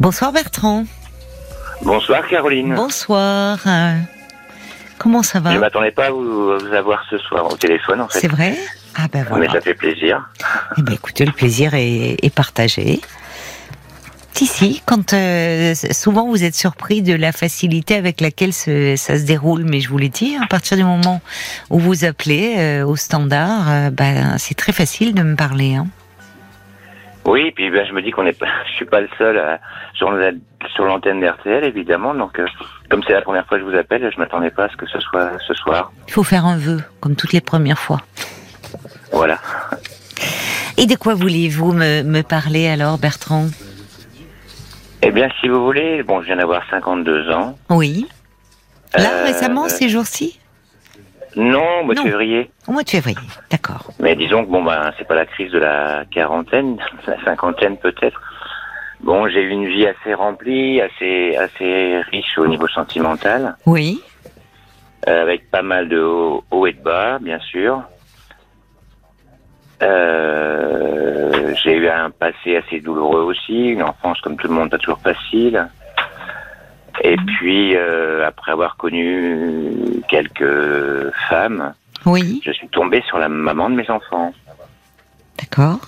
Bonsoir Bertrand. Bonsoir Caroline. Bonsoir. Comment ça va Je ne m'attendais pas à vous, vous avoir ce soir au téléphone en fait. C'est vrai Ah ben voilà. Mais ça fait plaisir. Eh ben écoutez, le plaisir est, est partagé. Si, si, quand euh, souvent vous êtes surpris de la facilité avec laquelle ce- ça se déroule, mais je vous l'ai dit, à partir du moment où vous appelez euh, au standard, euh, ben, c'est très facile de me parler. Hein. Oui, et puis ben, je me dis qu'on n'est pas, je suis pas le seul à- sur la- sur l'antenne d'RTL évidemment. Donc euh, comme c'est la première fois que je vous appelle, je m'attendais pas à ce que ce soit ce soir. Il faut faire un vœu, comme toutes les premières fois. Voilà. Et de quoi voulez-vous me, me parler alors, Bertrand? Eh bien, si vous voulez, bon, je viens d'avoir 52 ans. Oui. Là, Euh, récemment, ces jours-ci? Non, au mois de février. Au mois de février, d'accord. Mais disons que bon ben c'est pas la crise de la quarantaine, la cinquantaine peut-être. Bon, j'ai eu une vie assez remplie, assez assez riche au niveau sentimental, Oui, euh, avec pas mal de hauts hauts et de bas, bien sûr. Euh, j'ai eu un passé assez douloureux aussi, une enfance comme tout le monde pas toujours facile. Et puis euh, après avoir connu quelques femmes, oui, je suis tombé sur la maman de mes enfants. d'accord.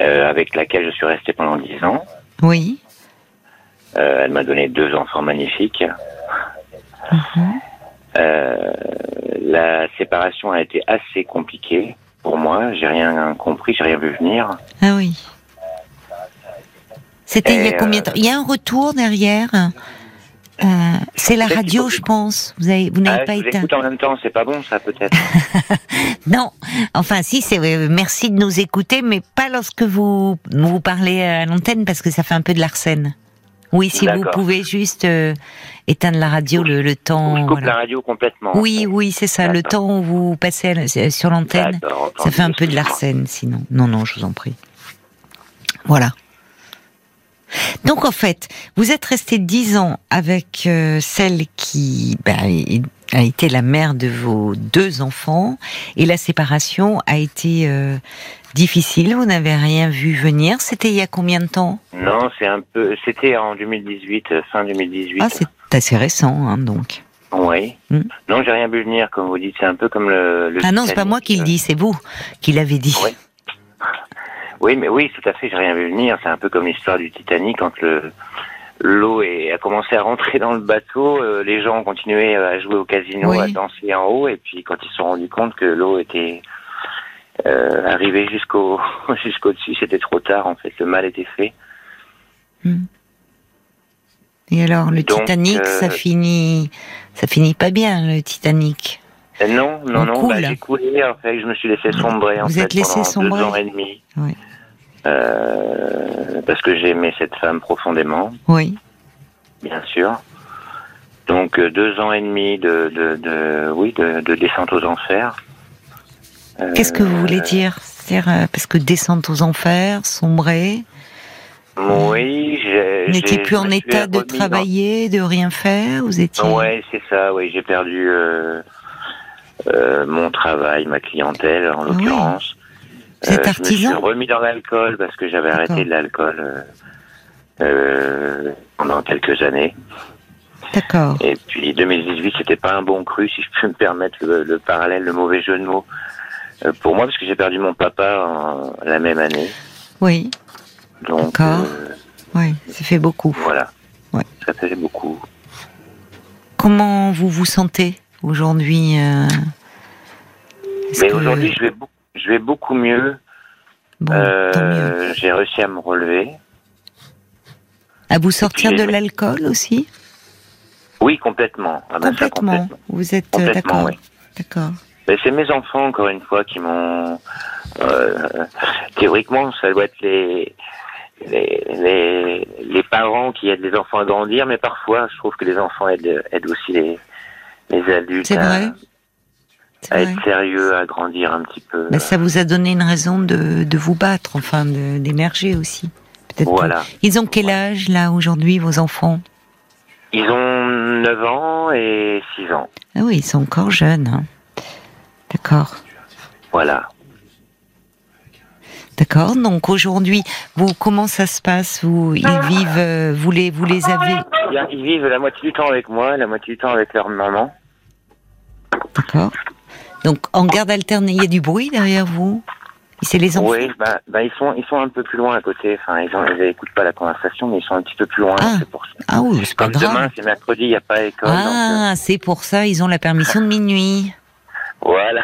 euh, avec laquelle je suis resté pendant dix ans. Oui, Euh, elle m'a donné deux enfants magnifiques. Mhm. Euh, la séparation a été assez compliquée pour moi. J'ai rien compris, j'ai rien vu venir. ah oui. C'était il y a combien de temps Il y a un retour derrière Euh, C'est la radio, je pense. Vous avez, vous n'avez Ah, pas je vous éteint. écoute en même temps, c'est pas bon ça peut-être. Non, enfin si, c'est euh, merci de nous écouter, mais pas lorsque vous vous parlez à l'antenne parce que ça fait un peu de l'arsène. Oui, si vous pouvez juste euh, éteindre la radio le, le temps. je coupe voilà. la radio complètement. Oui, oui, c'est ça. Le temps où vous passez la- sur l'antenne, ça fait un peu de l'arsène, sinon. Non, non, je vous en prie. Voilà. Donc en fait, vous êtes resté dix ans avec euh, celle qui bah, a été la mère de vos deux enfants et la séparation a été euh, difficile. Vous n'avez rien vu venir. C'était il y a combien de temps? Non, c'est un peu. C'était en 2018, euh, fin 2018. Ah, c'est assez récent, hein, donc. Oui. Hmm. Non, j'ai rien vu venir, comme vous dites. C'est un peu comme le. le Ah non, c'est pas moi qui le Titanic. dis, c'est vous qui l'avez dit. Oui. Oui, mais oui, tout à fait, j'ai rien vu venir. C'est un peu comme l'histoire du Titanic quand le l'eau a commencé à rentrer dans le bateau, euh, les gens ont continué à jouer au casino, Oui. à danser en haut, et puis quand ils se sont rendus compte que l'eau était euh, arrivée jusqu'au jusqu'au dessus, c'était trop tard en fait, le mal était fait. Et alors, le Donc, Titanic, euh, ça finit, ça finit pas bien, le Titanic. Euh, non, non, On non, bah, j'ai coulé en fait, je me suis laissé sombrer en Vous fait êtes laissé pendant sombrer deux ans et demi, Oui. Euh, parce que j'aimais cette femme profondément. Oui. bien sûr. Donc euh, deux ans et demi de, de, de oui de, de descente aux enfers. Euh, Qu'est-ce que vous voulez dire parce que descente aux enfers, sombrer, Oui, j'ai. vous n'étiez j'ai- plus en état de dans- travailler, de rien faire, vous étiez. Ouais, c'est ça. Oui, j'ai perdu euh, mon travail, ma clientèle en Ah oui. Êtes Euh, Je me suis remis dans l'alcool parce que j'avais arrêté de l'alcool euh, euh, pendant quelques années. D'accord. Et puis 2018, c'était pas un bon cru, si je peux me permettre le, le parallèle, le mauvais jeu de mots. euh, pour moi, parce que j'ai perdu mon papa en, la même année. Oui, Donc D'accord. euh, oui, ça fait beaucoup. voilà. Ouais. Ça fait beaucoup. Comment vous vous sentez aujourd'hui euh, Mais aujourd'hui, je vais beaucoup, je vais beaucoup mieux. Bon, Euh, j'ai réussi à me relever. À vous sortir de l'alcool aussi? Oui, complètement. Ah ben ça, Complètement. complètement. Vous êtes euh, Complètement, d'accord. oui. D'accord. Mais c'est mes enfants, encore une fois, qui m'ont... euh, théoriquement, ça doit être les, les, les, les parents qui aident les enfants à grandir, mais parfois, je trouve que les enfants aident, aident aussi les, les adultes C'est vrai. À vrai. être sérieux, à grandir un petit peu. Bah, ça vous a donné une raison de, de vous battre, enfin d'émerger aussi. Voilà. Ils ont quel âge là aujourd'hui vos enfants? Ils ont 9 ans et 6 ans. Ah oui, ils sont encore jeunes. hein. D'accord. Voilà. D'accord. Donc aujourd'hui, vous comment ça se passe? Vous ils vivent, euh, vous les vous les avez? Ils vivent la moitié du temps avec moi, la moitié du temps avec leur maman. D'accord. Donc en garde alternée, il y a du bruit derrière vous? C'est les enfants? Oui, bah, bah, ils sont ils sont un peu plus loin à côté. Enfin, ils ont- ils écoutent pas la conversation, mais ils sont un petit peu plus loin. Ah. C'est pour ça. Ah oui, c'est pas Comme grave. demain, c'est mercredi, il n'y a pas école. donc, euh, Ah, c'est pour ça, ils ont la permission de minuit. voilà.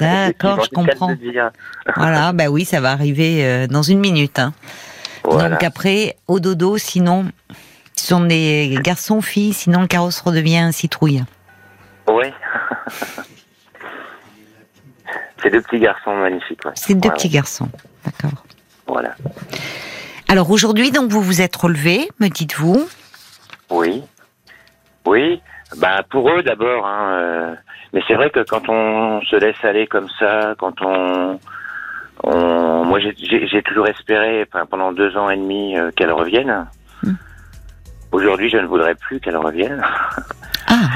D'accord, je comprends. dire. Voilà, bah oui, ça va arriver euh, dans une minute. hein. Voilà. Donc après, au dodo, sinon, ce sont des garçons, filles, sinon le carrosse redevient un citrouille. Oui. c'est deux petits garçons magnifiques. ouais. C'est deux petits garçons. D'accord. Voilà. Alors aujourd'hui, donc vous vous êtes relevé, me dites-vous. Oui. Oui. Bah pour eux d'abord. Hein, euh, mais c'est vrai que quand on se laisse aller comme ça, quand on, on moi j'ai- toujours espéré enfin, pendant deux ans et demi euh, qu'elle revienne. Hmm. Aujourd'hui, je ne voudrais plus qu'elle revienne. Ah,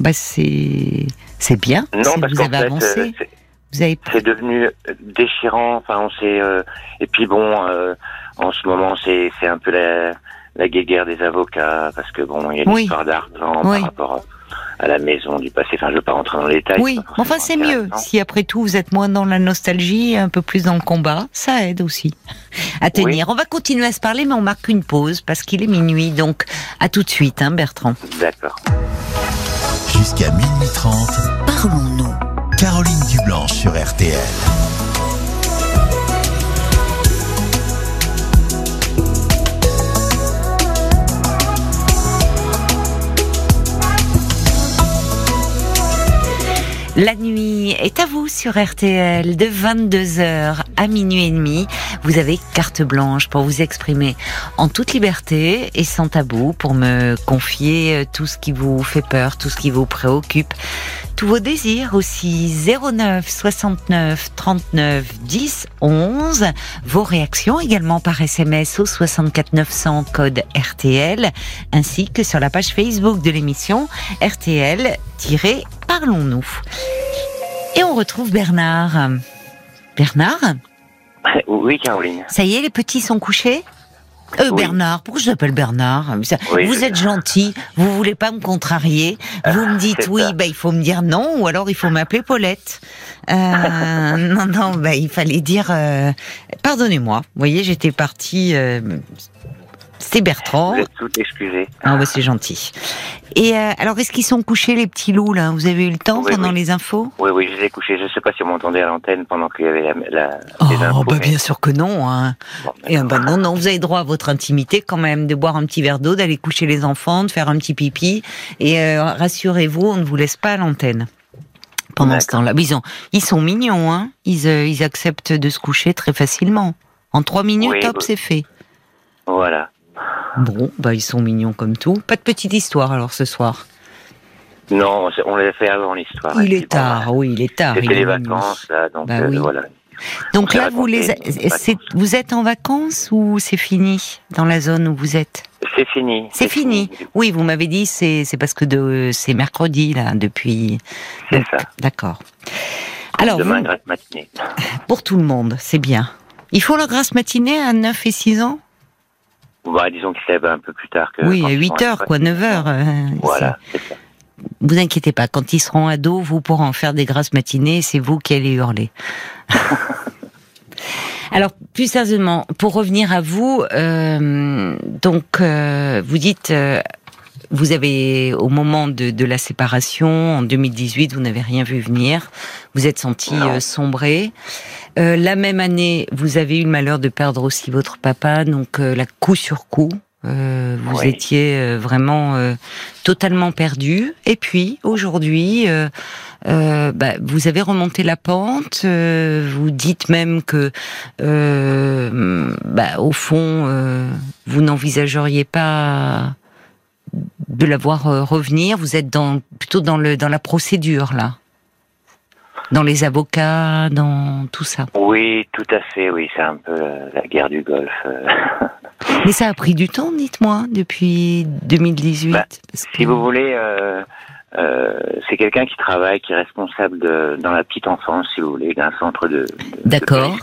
bah c'est c'est bien. Non, parce vous avez fait, avancé. euh, c'est- Vous avez c'est devenu déchirant. Enfin, on s'est. euh, et puis bon, euh, en ce moment, c'est c'est un peu la la guéguerre des avocats parce que bon, il y a une Oui. histoire d'argent Oui. par rapport à, à la maison du passé. Enfin, je veux pas rentrer dans les détails. Oui, enfin c'est mieux. Si après tout vous êtes moins dans la nostalgie, un peu plus dans le combat, ça aide aussi à tenir. On va continuer à se parler, mais on marque une pause parce qu'il est minuit. Donc à tout de suite, hein, Bertrand. D'accord. Jusqu'à minuit 30, Parlons-nous. Caroline Dublanche RTL. La nuit est à vous sur RTL de 22h à minuit et demi. Vous avez carte blanche pour vous exprimer en toute liberté et sans tabou pour me confier euh, tout ce qui vous fait peur, tout ce qui vous préoccupe, tous vos désirs aussi 09 69 39 10 11. Vos réactions également par SMS au 64 900 code RTL ainsi que sur la page Facebook de l'émission RTL-Parlons-nous. Et on retrouve Bernard. Bernard, Oui, Caroline. ça y est, les petits sont couchés euh, Oui. Bernard, pourquoi je t'appelle Bernard Oui, Vous êtes gentil, vous voulez pas me contrarier, vous me dites c'est oui, ça. bah, il faut me dire non, ou alors il faut m'appeler Paulette. Euh, non, non, bah, il fallait dire... euh, Pardonnez-moi, vous voyez, j'étais partie... C'est Bertrand. Vous êtes tout excusé. Ah bah c'est gentil. Et euh, alors, est-ce qu'ils sont couchés les petits loups là? Vous avez eu le temps Oui, pendant oui. les infos? Oui, oui, je les ai couchés. Je sais pas si vous m'entendez à l'antenne pendant qu'il y avait la, la Oh les infos, bah mais- bien sûr que non. Hein. bon, Et, euh, bah, non, non, vous avez droit à votre intimité quand même, de boire un petit verre d'eau, d'aller coucher les enfants, de faire un petit pipi. Et euh, rassurez-vous, on ne vous laisse pas à l'antenne. Pendant ce temps-là, ils, ont- ils sont mignons, hein. Ils, euh, ils acceptent de se coucher très facilement. En trois minutes, Oui, oui. c'est fait. Voilà. Bon, bah ils sont mignons comme tout. Pas de petite histoire alors ce soir. Non, on l'a fait avant l'histoire. il est tard, oui, il est tard. C'était il est les vacances, là, donc Bah euh, oui. voilà. Donc là, vous les, vous êtes en vacances ou c'est fini dans la zone où vous êtes? C'est fini. C'est fini. Oui, vous m'avez dit c'est parce que de c'est mercredi là depuis. C'est ça. D'accord. Alors Demain, vous- grasse matinée. pour tout le monde, c'est bien. Il faut la grasse matinée à 9 et 6 ans? Bah, disons qu'il se lève un peu plus tard que. Oui, à ils 8 sont heures quoi, 9 heures. euh, Voilà, c'est ça. c'est- Vous inquiétez pas, quand ils seront ados, vous pourrez en faire des grasses matinées, c'est vous qui allez hurler. Alors, plus sérieusement, pour revenir à vous, euh, donc euh, vous dites, euh, vous avez au moment de, de la séparation en 2018, vous n'avez rien vu venir, vous êtes senti euh, sombrer. Euh, la même année, vous avez eu le malheur de perdre aussi votre papa, donc euh, la coup sur coup. Euh, vous Oui. étiez euh, vraiment euh, totalement perdu. Et puis aujourd'hui, euh, euh, bah, vous avez remonté la pente. euh, vous dites même que, euh, bah, au fond, euh, vous n'envisageriez pas de la voir euh, revenir. Vous êtes dans, plutôt dans le dans la procédure là, dans les avocats, dans tout ça. Oui, tout à fait, oui, c'est un peu euh, la guerre du Golfe. euh. Mais ça a pris du temps, dites-moi, depuis 2018. Bah, parce que- si vous voulez, euh, euh, c'est quelqu'un qui travaille, qui est responsable de, dans la petite enfance, si vous voulez, d'un centre de, D'accord.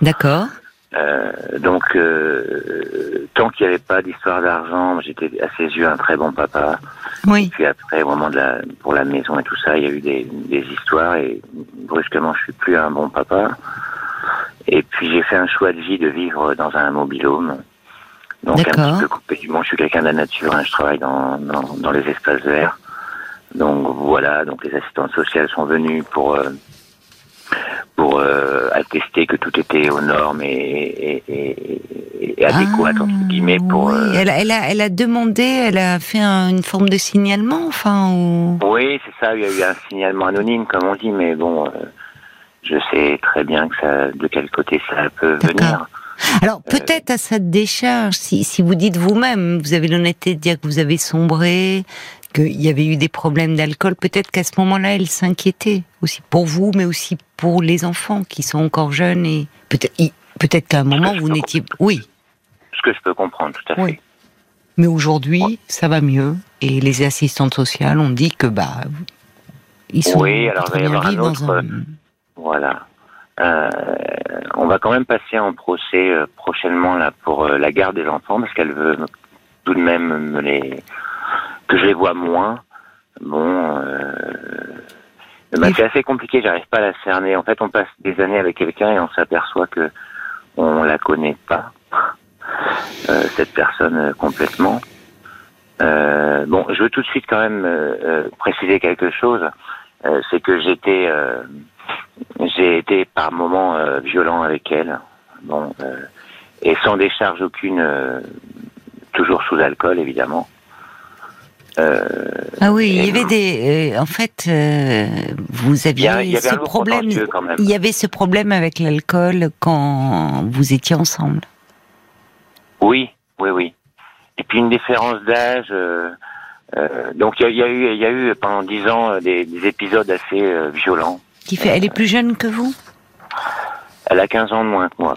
D'accord. Euh, donc, euh, tant qu'il n'y avait pas d'histoire d'argent, j'étais à ses yeux un très bon papa. Oui. Puis après, au moment de la, pour la maison et tout ça, il y a eu des, des histoires et brusquement, je suis plus un bon papa. Et puis j'ai fait un choix de vie de vivre dans un mobilhome. Donc un petit peu coupé du monde. Je suis quelqu'un de la nature. hein, je travaille dans, dans, dans les espaces verts. Donc voilà. Donc les assistantes sociales sont venues pour euh, pour euh, attester que tout était aux normes et, et, et, et adéquat Ah, entre guillemets pour. oui. euh, elle, a, elle, a, elle a demandé, elle a fait un- une forme de signalement, enfin, ou... Oui, c'est ça. Il y a eu un signalement anonyme, comme on dit, mais bon, euh, je sais très bien que ça, de quel côté ça peut venir. Alors peut-être à sa décharge, si, si vous dites vous-même, vous avez l'honnêteté de dire que vous avez sombré, qu'il y avait eu des problèmes d'alcool, peut-être qu'à ce moment-là, elle s'inquiétait aussi pour vous, mais aussi pour les enfants qui sont encore jeunes et peut-être qu'à un moment vous n'étiez oui, Ce que je peux comprendre, tout à fait. oui. Mais aujourd'hui, ça va mieux et les assistantes sociales ont dit que bah ils sont Oui, alors il va y bien avoir un autre, un- Voilà. Euh, on va quand même passer en procès euh, prochainement là pour euh, la garde des enfants parce qu'elle veut tout de même me les que je les vois moins. Bon, euh, bah, c'est assez compliqué. J'arrive pas à la cerner. En fait, on passe des années avec quelqu'un et on s'aperçoit que on la connaît pas euh, cette personne euh, complètement. Euh, bon, je veux tout de suite quand même euh, euh, préciser quelque chose. Euh, c'est que j'étais euh, j'ai été par moments violent avec elle. Bon, euh, et sans décharge aucune, euh, toujours sous alcool évidemment. Euh, Ah oui, il y avait des. euh, en fait, euh, vous il y, a- aviez ce problème. Il y avait ce problème avec l'alcool quand vous étiez ensemble. Oui, oui, oui. Et puis une différence d'âge. donc il y a, il y a eu, il y a eu pendant dix ans des, des épisodes assez violents. Qui fait, elle est plus jeune que vous? Elle a 15 ans de moins que moi.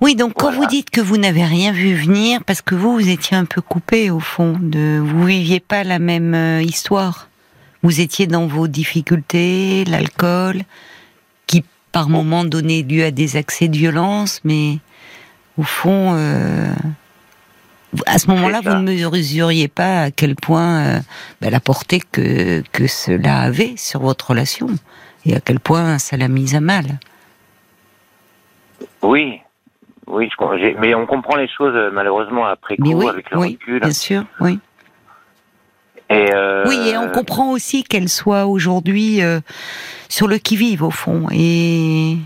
Oui, donc quand Voilà. vous dites que vous n'avez rien vu venir, parce que vous, vous étiez un peu coupé au fond, de, vous viviez pas la même euh, histoire. Vous étiez dans vos difficultés, l'alcool, qui par moments donnait lieu à des accès de violence, mais au fond, euh, à ce moment-là, vous ne mesuriez pas à quel point euh, ben, la portée que, que cela avait sur votre relation et à quel point ça l'a mise à mal. Oui, oui, je mais on comprend les choses euh, malheureusement après coup oui, avec le oui, recul. bien sûr, oui. Et euh, Oui, et on comprend aussi qu'elle soit aujourd'hui euh, sur le qui-vive au fond. Et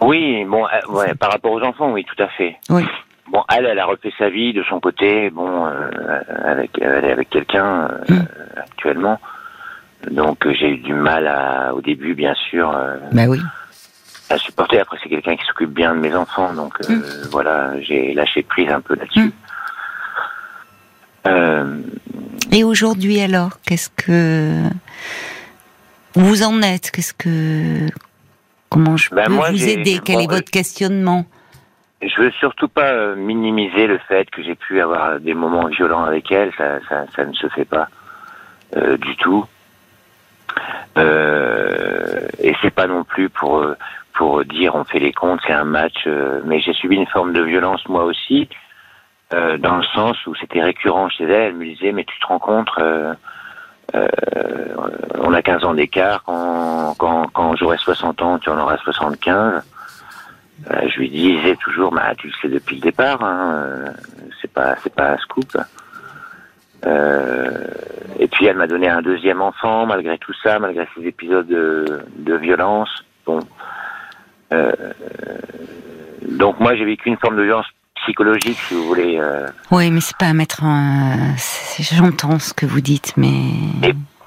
Oui, bon, euh, ouais, par rapport aux enfants, oui, tout à fait. oui, Bon, elle, elle a refait sa vie de son côté, bon, avec, elle est avec quelqu'un euh, Mm. actuellement. Donc j'ai eu du mal à, au début, bien sûr, bah oui. À supporter. Après, c'est quelqu'un qui s'occupe bien de mes enfants, donc euh, Mm. voilà, j'ai lâché prise un peu là-dessus. Mm. Euh, Et aujourd'hui alors, qu'est-ce que vous en êtes? Qu'est-ce que comment je Ben, peux moi, vous aider? Quel bon, est votre questionnement? je veux surtout pas euh, minimiser le fait que j'ai pu avoir des moments violents avec elle, ça, ça, ça ne se fait pas euh, du tout. Euh, et c'est pas non plus pour pour dire on fait les comptes, c'est un match. euh, mais j'ai subi une forme de violence moi aussi, euh, dans le sens où c'était récurrent chez elle. Elle me disait mais tu te compte, euh, euh, on a 15 ans d'écart. Quand quand j'aurai 60 ans, tu en auras 75. Euh, je lui disais toujours, bah, tu le sais depuis le départ, hein, c'est pas, c'est pas un scoop. Et puis elle m'a donné un deuxième enfant, malgré tout ça, malgré ces épisodes de, de violence. Euh, donc moi j'ai vécu une forme de violence psychologique, si vous voulez. euh, Oui, mais c'est pas à mettre c'est- J'entends ce que vous dites, mais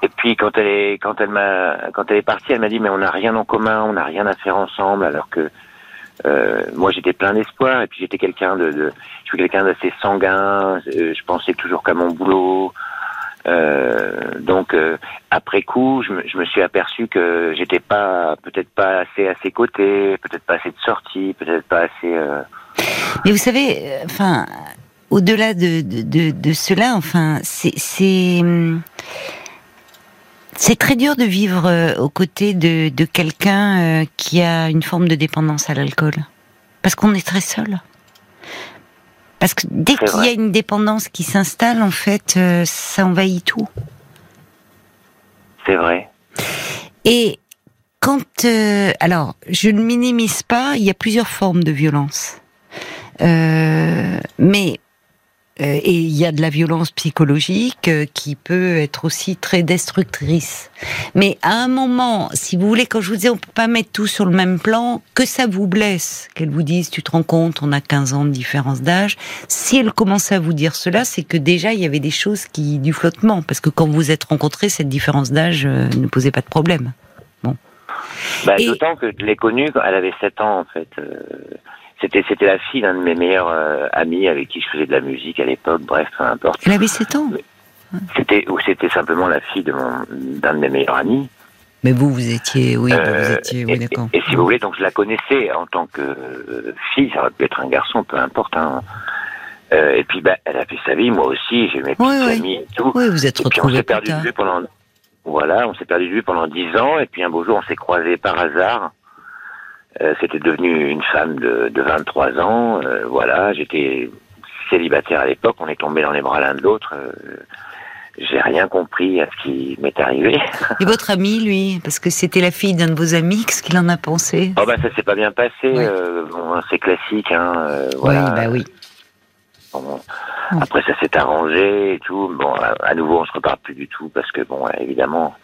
Et puis quand elle est quand elle m'a quand elle est partie, elle m'a dit mais on n'a rien en commun, on n'a rien à faire ensemble, alors que euh, moi j'étais plein d'espoir et puis j'étais quelqu'un de, de je suis quelqu'un d'assez sanguin, je pensais toujours qu'à mon boulot. Euh, donc euh, après coup, je me, suis aperçu que j'étais pas peut-être pas assez à ses côtés, peut-être pas assez de sorties, peut-être pas assez. euh, Mais vous savez, enfin, au-delà de, de, de, cela, enfin, c'est, c'est, hum, très dur de vivre aux côtés de, quelqu'un qui a une forme de dépendance à l'alcool. Parce qu'on est très seul. Parce que dès qu'il y a une dépendance qui s'installe, en fait, euh, ça envahit tout. C'est vrai. Et quand, euh, alors, je ne minimise pas, il y a plusieurs formes de violence, Euh, mais et il y a de la violence psychologique euh, qui peut être aussi très destructrice. Mais à un moment, si vous voulez, quand je vous disais, on peut pas mettre tout sur le même plan, que ça vous blesse, qu'elle vous dise, tu te rends compte, on a 15 ans de différence d'âge. Si elle commençait à vous dire cela, c'est que déjà il y avait des choses qui du flottement, parce que quand vous êtes rencontrés, cette différence d'âge euh, ne posait pas de problème. Bah, Et- D'autant que je l'ai connue quand elle avait 7 ans, en fait. Euh, C'était c'était la fille d'un de mes meilleurs euh, amis avec qui je faisais de la musique à l'époque. Bref, peu importe. Elle avait 7 ans. C'était ou c'était simplement la fille de mon d'un de mes meilleurs amis. Mais vous, vous étiez, oui, Euh, vous étiez, oui, et, d'accord. et si vous voulez, donc je la connaissais en tant que euh, fille, ça aurait pu être un garçon, peu importe. Hein. Euh, et puis, bah, elle a fait sa vie, moi aussi, j'ai mes Oui, oui. amies et tout. Oui, vous êtes Et puis on retrouvés s'est perdu de vue pendant, voilà, on s'est perdu de vue pendant dix ans, et puis un beau jour on s'est croisés par hasard. Euh, C'était devenu une femme de, de 23 ans, euh, voilà, j'étais célibataire à l'époque, on est tombés dans les bras l'un de l'autre. euh, j'ai rien compris à ce qui m'est arrivé. Et votre ami, lui, parce que c'était la fille d'un de vos amis, qu'est-ce qu'il en a pensé? Oh bah ça s'est pas bien passé, euh, bon, c'est classique, hein, euh, voilà. Oui, bah oui. Après, ça s'est arrangé et tout. Bon, à, nouveau, on se reparle plus du tout parce que, bon, évidemment,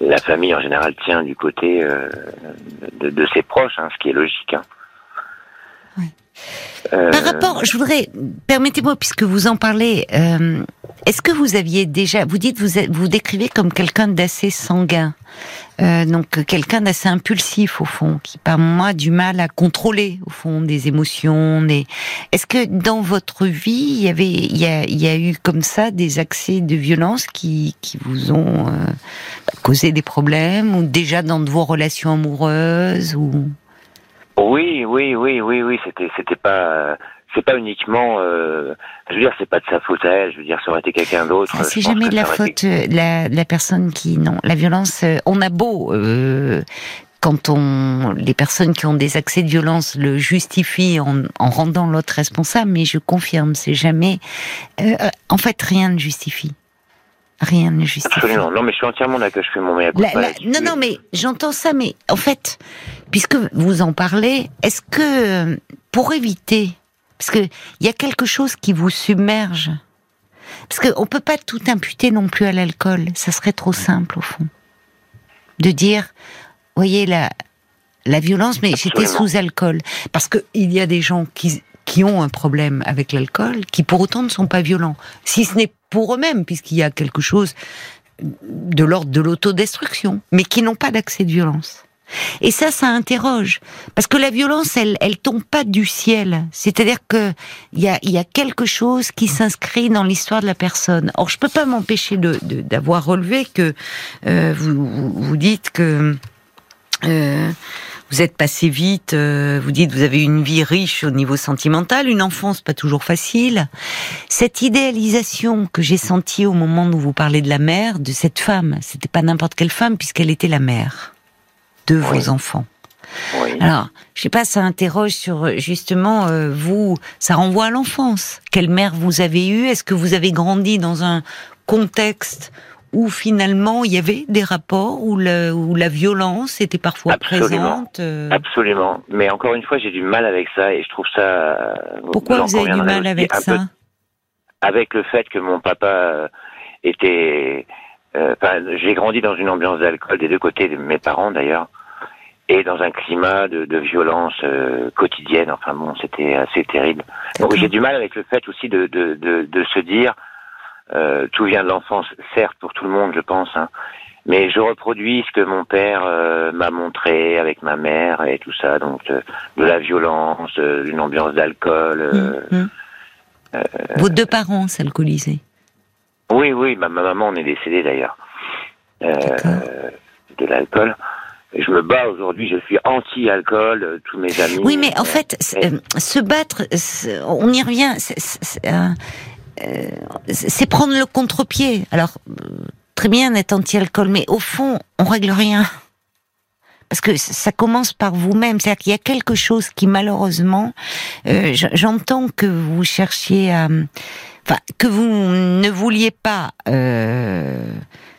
la famille en général tient du côté euh, de, de ses proches, hein, ce qui est logique. Hein. Euh, Par rapport, je voudrais, permettez-moi, puisque vous en parlez, euh, est-ce que vous aviez déjà, vous dites, vous vous décrivez comme quelqu'un d'assez sanguin, euh, donc quelqu'un d'assez impulsif au fond, qui par a du mal à contrôler au fond des émotions. Des... Est-ce que dans votre vie, il y avait, il y a, il y a eu comme ça des accès de violence qui, qui vous ont euh, causé des problèmes, ou déjà dans vos relations amoureuses, ou? Oui, oui, oui, oui, oui. C'était, c'était pas, c'est pas uniquement. euh, je veux dire, c'est pas de sa faute à elle. Je veux dire, ça aurait été quelqu'un d'autre. Ah, c'est jamais de la été- faute euh, de la, de la personne qui non la violence euh, on a beau euh, quand on les personnes qui ont des accès de violence le justifient en, en rendant l'autre responsable mais je confirme c'est jamais euh, euh, en fait rien ne justifie rien ne justifie Absolument. Non, mais je suis entièrement d'accord. Je fais mon meilleur non, non, mais j'entends ça, mais en fait, puisque vous en parlez, est-ce que euh, pour éviter, parce que il y a quelque chose qui vous submerge, parce qu'on peut pas tout imputer non plus à l'alcool, ça serait trop simple au fond, de dire, voyez la la violence, mais j'étais sous alcool, parce que il y a des gens qui qui ont un problème avec l'alcool, qui pour autant ne sont pas violents, si ce n'est pour eux-mêmes, puisqu'il y a quelque chose de l'ordre de l'autodestruction, mais qui n'ont pas d'accès de violence. Et ça, ça interroge, parce que la violence, elle, elle tombe pas du ciel. C'est-à-dire que il y a, quelque chose qui s'inscrit dans l'histoire de la personne. Or, je peux pas m'empêcher de d'avoir relevé que euh, vous, vous vous dites que euh, vous êtes passé vite. euh, vous dites vous avez une vie riche au niveau sentimental, une enfance pas toujours facile. Cette idéalisation que j'ai sentie au moment où vous parlez de la mère, de cette femme, c'était pas n'importe quelle femme puisqu'elle était la mère de Oui. vos enfants. Oui. Alors, je sais pas, ça interroge sur euh, justement euh, vous, ça renvoie à l'enfance. Quelle mère vous avez eue? Est-ce que vous avez grandi dans un contexte où finalement il y avait des rapports où, le, où la violence était parfois Absolument. présente euh, Absolument. Mais encore une fois, j'ai du mal avec ça et je trouve ça. Pourquoi vous avez du mal avec peu ça? avec le fait que mon papa était. Euh, enfin, j'ai grandi dans une ambiance d'alcool des deux côtés de mes parents d'ailleurs, et dans un climat de, de violence euh, quotidienne. Enfin bon, c'était assez terrible. Donc j'ai du mal avec le fait aussi de, de, de, de se dire euh, tout vient de l'enfance, certes pour tout le monde, je pense. Hein, mais je reproduis ce que mon père euh, m'a montré avec ma mère et tout ça, donc euh, de la violence, euh, une ambiance d'alcool. euh, Hum, hum. Vos deux parents s'alcoolisaient. Oui, oui, ma, ma maman en est décédée d'ailleurs. Euh, de l'alcool. Je me bats aujourd'hui, je suis anti-alcool, euh, tous mes amis. Oui, mais en euh, fait, euh, se battre, on y revient, c'est- prendre le contre-pied. Alors, très bien d'être anti-alcool, mais au fond, on règle rien. Parce que ça commence par vous-même. C'est-à-dire qu'il y a quelque chose qui, malheureusement, euh, j'entends que vous cherchiez à, que vous ne vouliez pas euh,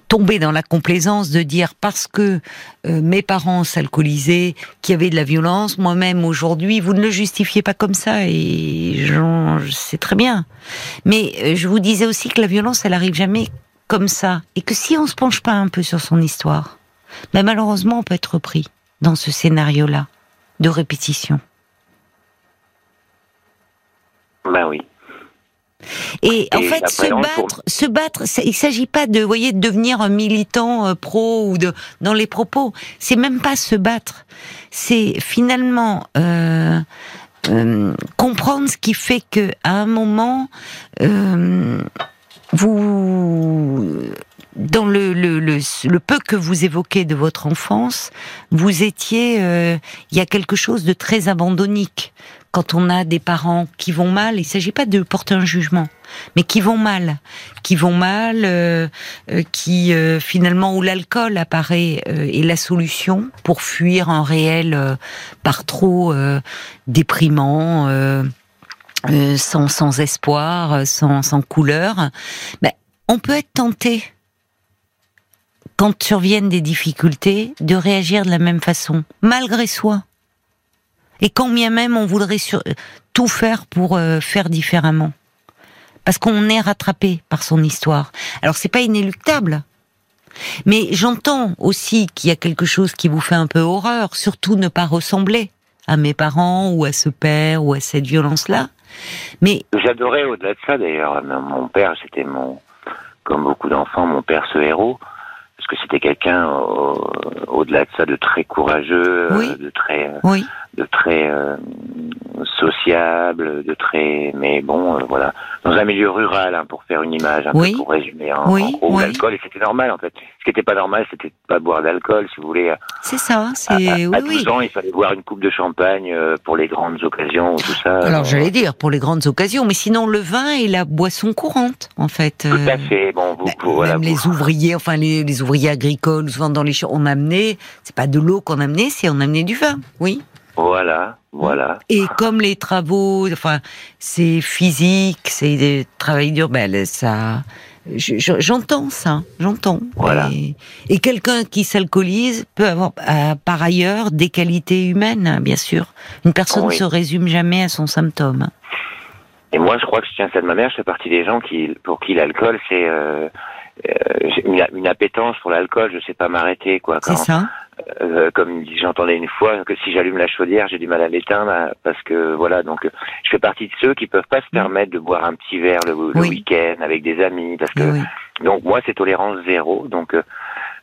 tomber dans la complaisance de dire parce que euh, mes parents s'alcoolisaient, qu'il y avait de la violence, moi-même aujourd'hui, vous ne le justifiez pas comme ça et je sais très bien. Mais euh, je vous disais aussi que la violence, elle arrive jamais comme ça et que si on se penche pas un peu sur son histoire, ben malheureusement, on peut être pris dans ce scénario-là de répétition. Ben oui. Et, en fait, se battre, se battre, il s'agit pas de, voyez, de devenir un militant euh, pro ou de dans les propos. C'est même pas se battre. C'est finalement euh, euh, comprendre ce qui fait que à un moment, vous dans le, peu que vous évoquez de votre enfance, vous étiez, il y a quelque chose de très abandonnique quand on a des parents qui vont mal, il ne s'agit pas de porter un jugement, mais qui vont mal, qui vont mal, euh, euh, qui euh, finalement où l'alcool apparaît est la solution pour fuir un réel par trop déprimant. sans, espoir, sans, sans couleur, ben, on peut être tenté, quand surviennent des difficultés, de réagir de la même façon, malgré soi. Et quand bien même on voudrait tout faire pour euh, faire différemment. Parce qu'on est rattrapé par son histoire. Alors c'est pas inéluctable. Mais j'entends aussi qu'il y a quelque chose qui vous fait un peu horreur, surtout ne pas ressembler à mes parents ou à ce père ou à cette violence-là. Mais j'adorais au-delà de ça d'ailleurs. Mon père, c'était mon, comme beaucoup d'enfants, mon père ce héros que c'était quelqu'un au-delà de ça de très courageux, euh, de très oui. de très euh, sociable, de très, mais bon, euh, voilà, dans un milieu rural, hein, pour faire une image, un peu pour résumer, hein, oui, en gros, l'alcool, et c'était normal en fait. Ce qui n'était pas normal, c'était pas boire d'alcool, si vous voulez. C'est ça, c'est à, à, 12 ans, il fallait boire une coupe de champagne euh, pour les grandes occasions, tout ça. Alors j'allais dire pour les grandes occasions, mais sinon le vin est la boisson courante, en fait. Tout à fait. Bon, vous, bah, même les ouvriers, enfin les, les ouvriers agricoles, souvent dans les champs, on amenait, c'est pas de l'eau qu'on amenait, c'est on amenait du vin, oui. Voilà, voilà. Et comme les travaux, enfin, c'est physique, c'est des travaux durs, ben ça, j'entends ça, j'entends. Voilà. Et, quelqu'un qui s'alcoolise peut avoir, euh, par ailleurs, des qualités humaines, bien sûr. Une personne ne se résume jamais à son symptôme. Et moi, je crois que je tiens ça de ma mère. Je fais partie des gens qui, pour qui l'alcool, c'est euh une, une, appétence pour l'alcool. Je sais pas m'arrêter, quoi. C'est ça. Euh, comme j'entendais une fois, que si j'allume la chaudière, j'ai du mal à l'éteindre euh, parce que voilà. Donc, euh, je fais partie de ceux qui peuvent pas se permettre de boire un petit verre le, week-end avec des amis parce que donc moi c'est tolérance zéro. Donc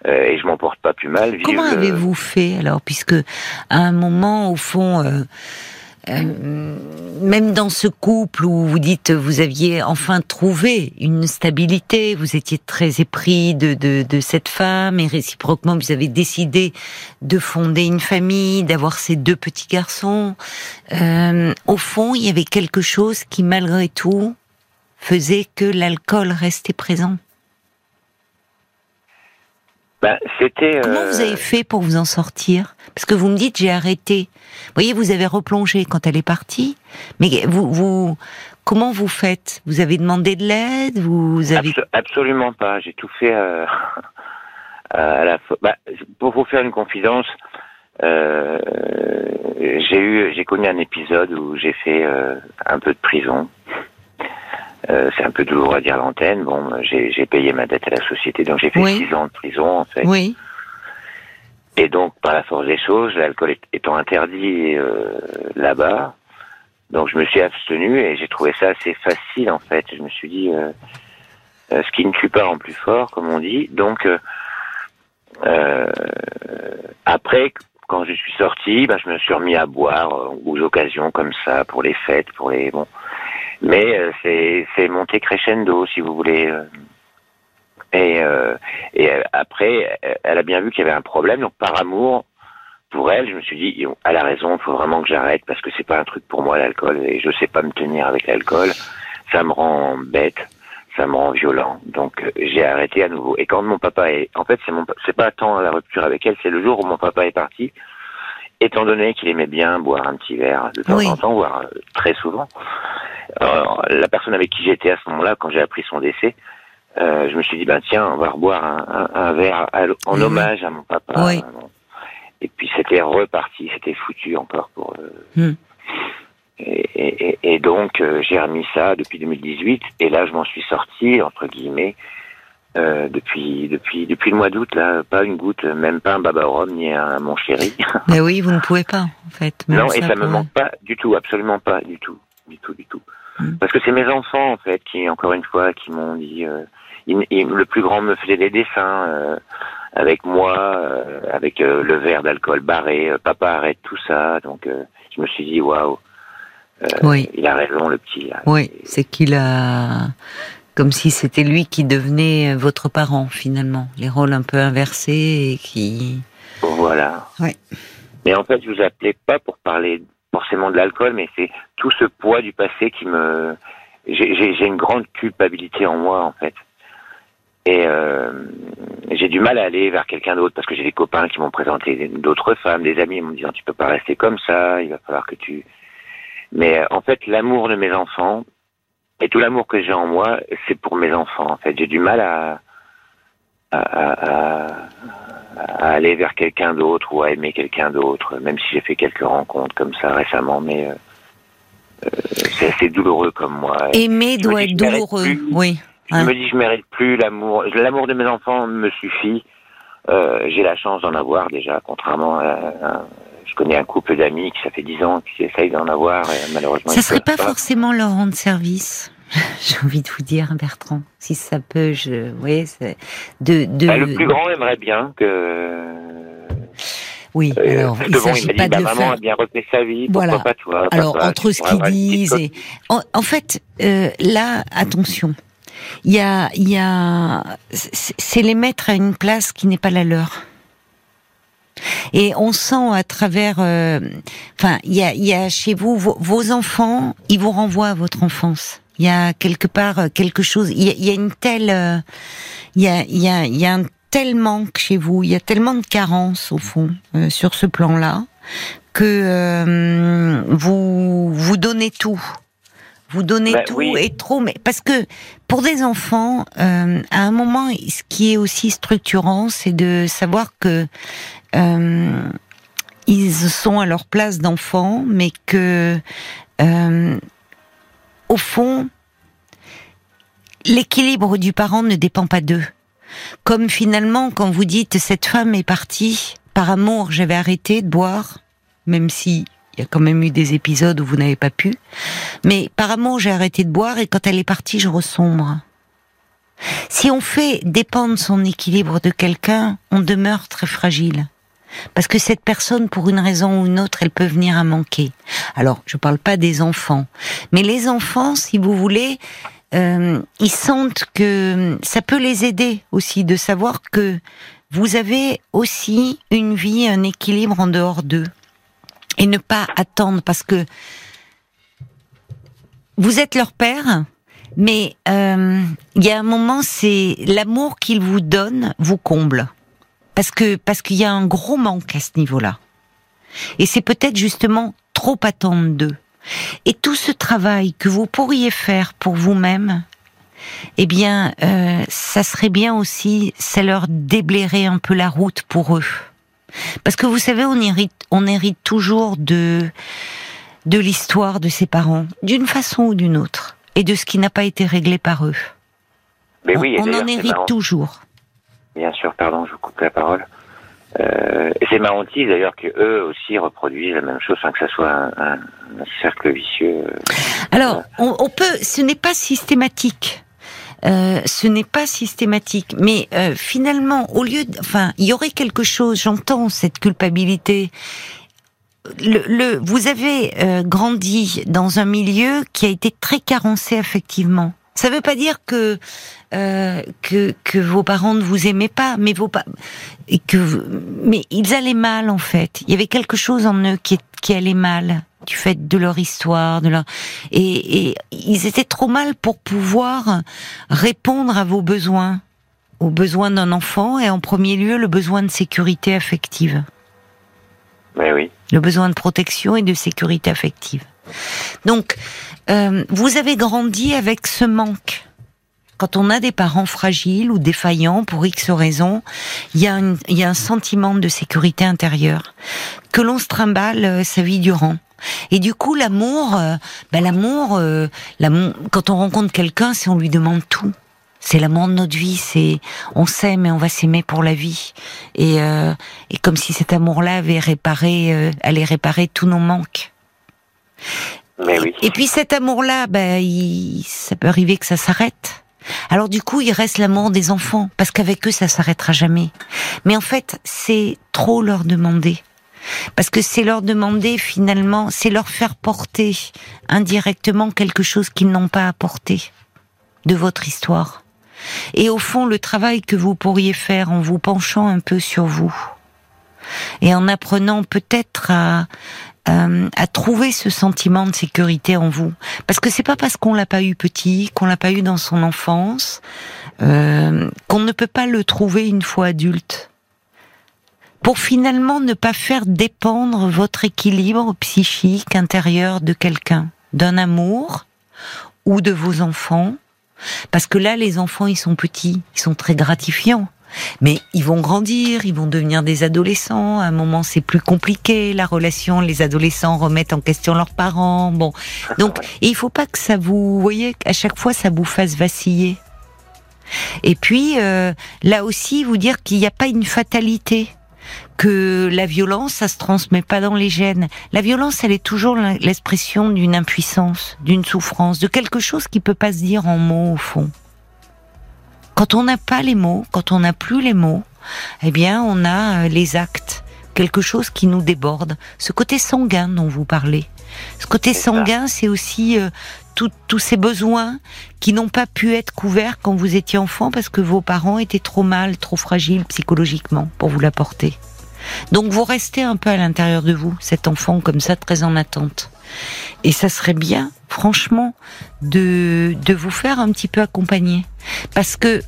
et je m'en porte pas plus mal. Comment avez-vous fait alors, puisque à un moment au fond euh, même dans ce couple où vous dites vous aviez enfin trouvé une stabilité, vous étiez très épris de, de, de cette femme et réciproquement vous avez décidé de fonder une famille, d'avoir ces deux petits garçons. Euh, au fond, il y avait quelque chose qui malgré tout faisait que l'alcool restait présent. Ben, c'était. Comment vous avez euh, fait pour vous en sortir? Parce que vous me dites j'ai arrêté. Vous voyez, vous avez replongé quand elle est partie, mais vous, vous comment vous faites? Vous avez demandé de l'aide? Vous avez absolument pas. J'ai tout fait euh, à la. Bah, pour vous faire une confidence, euh, j'ai eu, j'ai connu un épisode où j'ai fait un peu de prison. Euh, c'est un peu douloureux à dire l'antenne. Bon, j'ai payé ma dette à la société, donc j'ai fait six ans de prison en fait. Oui. Et donc, par la force des choses, l'alcool étant interdit euh, là-bas, donc je me suis abstenu et j'ai trouvé ça assez facile en fait. Je me suis dit, euh, euh ce qui ne tue pas en plus fort, comme on dit. Donc, euh, après, quand je suis sorti, bah, je me suis remis à boire aux occasions comme ça, pour les fêtes, pour les bon. Mais euh, c'est c'est monté crescendo, si vous voulez. Euh. Et, euh, et après, elle a bien vu qu'il y avait un problème. Donc par amour pour elle, je me suis dit, elle a raison, il faut vraiment que j'arrête parce que c'est pas un truc pour moi l'alcool et je sais pas me tenir avec l'alcool. Ça me rend bête, ça me rend violent. Donc euh, j'ai arrêté à nouveau. Et quand mon papa est, en fait, c'est mon, c'est pas tant la rupture avec elle, c'est le jour où mon papa est parti. Étant donné qu'il aimait bien boire un petit verre de temps Oui. en temps, voire euh, très souvent, alors, la personne avec qui j'étais à ce moment-là, quand j'ai appris son décès, euh, je me suis dit, ben tiens, on va reboire un, un, un verre à- en hommage à mon papa. Oui. Et puis c'était reparti, c'était foutu encore pour. euh, Hmm. et, et- et- et donc euh, j'ai remis ça depuis 2018 et là je m'en suis sorti entre guillemets euh, depuis depuis depuis le mois d'août là, pas une goutte, même pas un baba rhum ni un mon chéri. Mais oui, vous ne pouvez pas, en fait. Même non et ça me pour- manque pas du tout, absolument pas du tout, du tout, du tout. Mm. Parce que c'est mes enfants en fait qui encore une fois qui m'ont dit. euh, il- il- le plus grand me faisait des dessins euh, avec moi, avec le verre d'alcool barré. papa arrête tout ça. Donc je me suis dit waouh, Oui. il a raison le petit. là. Oui, c'est qu'il a. Comme si c'était lui qui devenait votre parent, finalement. Les rôles un peu inversés et qui. Voilà. Ouais. Mais en fait, je vous appelais pas pour parler forcément de l'alcool, mais c'est tout ce poids du passé qui me. J'ai une grande culpabilité en moi, en fait. Et euh, j'ai du mal à aller vers quelqu'un d'autre parce que j'ai des copains qui m'ont présenté d'autres femmes, des amis me disant tu peux pas rester comme ça, il va falloir que tu. Mais euh, en fait, l'amour de mes enfants et tout l'amour que j'ai en moi, c'est pour mes enfants. En fait, j'ai du mal à à, à- à- aller vers quelqu'un d'autre ou à aimer quelqu'un d'autre, même si j'ai fait quelques rencontres comme ça récemment, mais euh, euh, c'est assez douloureux comme moi. Aimer Je doit être douloureux. plus. Oui. Je me dis, je mérite plus l'amour. L'amour de mes enfants me suffit. Euh, j'ai la chance d'en avoir déjà, contrairement à, à- connais un couple d'amis qui ça fait dix ans qui essayent d'en avoir et malheureusement Ça ils serait pas forcément leur rendre service. J'ai envie de vous dire, Bertrand, si ça peut, je, de, de. Bah, le plus grand aimerait bien que. Oui, Euh, alors il il s'agit pas dit, bah, de maman faire. a bien refait sa vie. Voilà. Pas toi Alors entre ce qu'ils disent et en, en fait, euh, là, attention, il y a, il y a, c'est les mettre à une place qui n'est pas la leur. Et on sent à travers, euh, enfin, il y a, il y a chez vous vos, vos enfants, ils vous renvoient à votre enfance. Il y a quelque part euh, quelque chose. Il y a, il y a une telle, euh, il y a, il y a, il y a un tel manque chez vous. Il y a tellement de carences au fond euh, sur ce plan-là que euh, vous vous donnez tout. Vous donnez Bah, tout oui. et trop, mais parce que pour des enfants, euh, à un moment, ce qui est aussi structurant, c'est de savoir que euh, ils sont à leur place d'enfants, mais que euh, au fond, l'équilibre du parent ne dépend pas d'eux. Comme finalement, quand vous dites cette femme est partie par amour, j'avais arrêté de boire, même si il y a quand même eu des épisodes où vous n'avez pas pu. Mais par amour, j'ai arrêté de boire et quand elle est partie, je ressombre. Si on fait dépendre son équilibre de quelqu'un, on demeure très fragile. Parce que cette personne, pour une raison ou une autre, elle peut venir à manquer. Alors, je parle pas des enfants. Mais les enfants, si vous voulez, euh, ils sentent que ça peut les aider aussi de savoir que vous avez aussi une vie, un équilibre en dehors d'eux. Et ne pas attendre parce que vous êtes leur père, mais euh, il y a un moment, c'est l'amour qu'ils vous donnent vous comble. Parce que parce qu'il y a un gros manque à ce niveau-là. Et c'est peut-être justement trop attendre d'eux. Et tout ce travail que vous pourriez faire pour vous-même, eh bien, euh, ça serait bien aussi, ça leur déblayerait un peu la route pour eux. Parce que vous savez, on hérite, on hérite toujours de de l'histoire de ses parents, d'une façon ou d'une autre, et de ce qui n'a pas été réglé par eux. Mais on oui, on d'ailleurs, en hérite toujours. Bien sûr, pardon, je vous coupe la parole. Euh, c'est marrant aussi d'ailleurs que eux aussi reproduisent la même chose, sans que ça soit un, un- un cercle vicieux. Alors, on, on peut, ce n'est pas systématique. Euh, ce n'est pas systématique, mais euh, finalement, au lieu, de, enfin, il y aurait quelque chose. J'entends cette culpabilité. Le, le, vous avez euh, grandi dans un milieu qui a été très carencé affectivement. Ça ne veut pas dire que euh, que que vos parents ne vous aimaient pas, mais vos pa- et que vous- mais ils allaient mal en fait. Il y avait quelque chose en eux qui qui allaient mal du fait de leur histoire, de leur et, et ils étaient trop mal pour pouvoir répondre à vos besoins, aux besoins d'un enfant et en premier lieu le besoin de sécurité affective, Mais oui. le besoin de protection et de sécurité affective. Donc, euh, vous avez grandi avec ce manque. Quand on a des parents fragiles ou défaillants pour X raisons, il y, a y a un sentiment de sécurité intérieure que l'on se trimballe euh, sa vie durant. Et du coup, l'amour, euh, ben, l'amour, euh, quand on rencontre quelqu'un, c'est on lui demande tout. C'est l'amour de notre vie, c'est on s'aime et on va s'aimer pour la vie. Et, euh, et comme si cet amour-là avait réparé, euh, allait réparer tous nos manques. Et puis cet amour-là, il- ça peut arriver que ça s'arrête. Alors du coup, il reste l'amour des enfants, parce qu'avec eux, ça s'arrêtera jamais. Mais en fait, c'est trop leur demander. Parce que c'est leur demander finalement, c'est leur faire porter indirectement quelque chose qu'ils n'ont pas apporté de votre histoire. Et au fond, le travail que vous pourriez faire en vous penchant un peu sur vous et en apprenant peut-être à, euh, à trouver ce sentiment de sécurité en vous. Parce que c'est pas parce qu'on l'a pas eu petit, qu'on l'a pas eu dans son enfance, euh, qu'on ne peut pas le trouver une fois adulte. Pour finalement ne pas faire dépendre votre équilibre psychique intérieur de quelqu'un, d'un amour ou de vos enfants. Parce que là, les enfants, ils sont petits, ils sont très gratifiants. Mais ils vont grandir, ils vont devenir des adolescents. À un moment, c'est plus compliqué la relation. Les adolescents remettent en question leurs parents. Bon, donc et il faut pas que ça vous, vous voyez, à chaque fois, ça vous fasse vaciller. Et puis euh, là aussi, vous dire qu'il n'y a pas une fatalité, que la violence, ça se transmet pas dans les gènes. La violence, elle est toujours l'expression d'une impuissance, d'une souffrance, de quelque chose qui peut pas se dire en mots au fond. Quand on n'a pas les mots, quand on n'a plus les mots, eh bien, on a euh, les actes, quelque chose qui nous déborde. Ce côté sanguin dont vous parlez. Ce côté sanguin, c'est aussi euh, tout- tous ces besoins qui n'ont pas pu être couverts quand vous étiez enfant parce que vos parents étaient trop mal, trop fragiles psychologiquement pour vous l'apporter. Donc vous restez un peu à l'intérieur de vous, cet enfant comme ça, très en attente. Et ça serait bien, franchement, de, vous faire un petit peu accompagner. Parce que,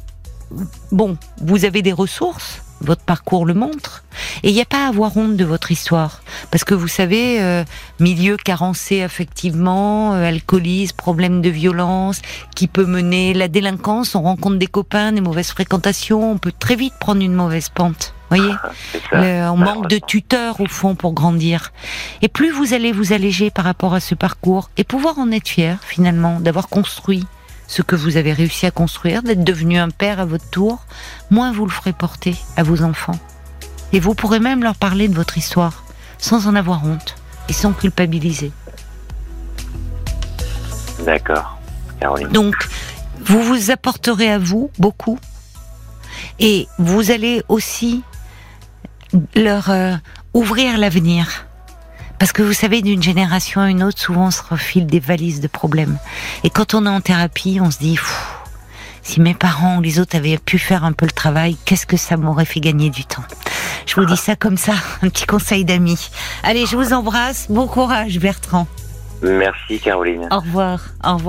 bon, vous avez des ressources, votre parcours le montre, et il n'y a pas à avoir honte de votre histoire. Parce que vous savez, euh, milieu carencé affectivement, euh, alcoolisme, problème de violence, qui peut mener la délinquance, on rencontre des copains, des mauvaises fréquentations, on peut très vite prendre une mauvaise pente. Voyez le- on manque de tuteurs au fond pour grandir. Et plus vous allez vous alléger par rapport à ce parcours et pouvoir en être fier finalement d'avoir construit ce que vous avez réussi à construire, d'être devenu un père à votre tour, moins vous le ferez porter à vos enfants. Et vous pourrez même leur parler de votre histoire sans en avoir honte et sans culpabiliser. D'accord. Caroline. Donc, vous vous apporterez à vous beaucoup et vous allez aussi leur euh, ouvrir l'avenir. Parce que vous savez, d'une génération à une autre, souvent on se refile des valises de problèmes. Et quand on est en thérapie, on se dit, si mes parents ou les autres avaient pu faire un peu le travail, qu'est-ce que ça m'aurait fait gagner du temps? Je vous dis ça comme ça, un petit conseil d'amis. Allez, je vous embrasse. Bon courage, Bertrand. Merci Caroline. Au revoir. Au revoir.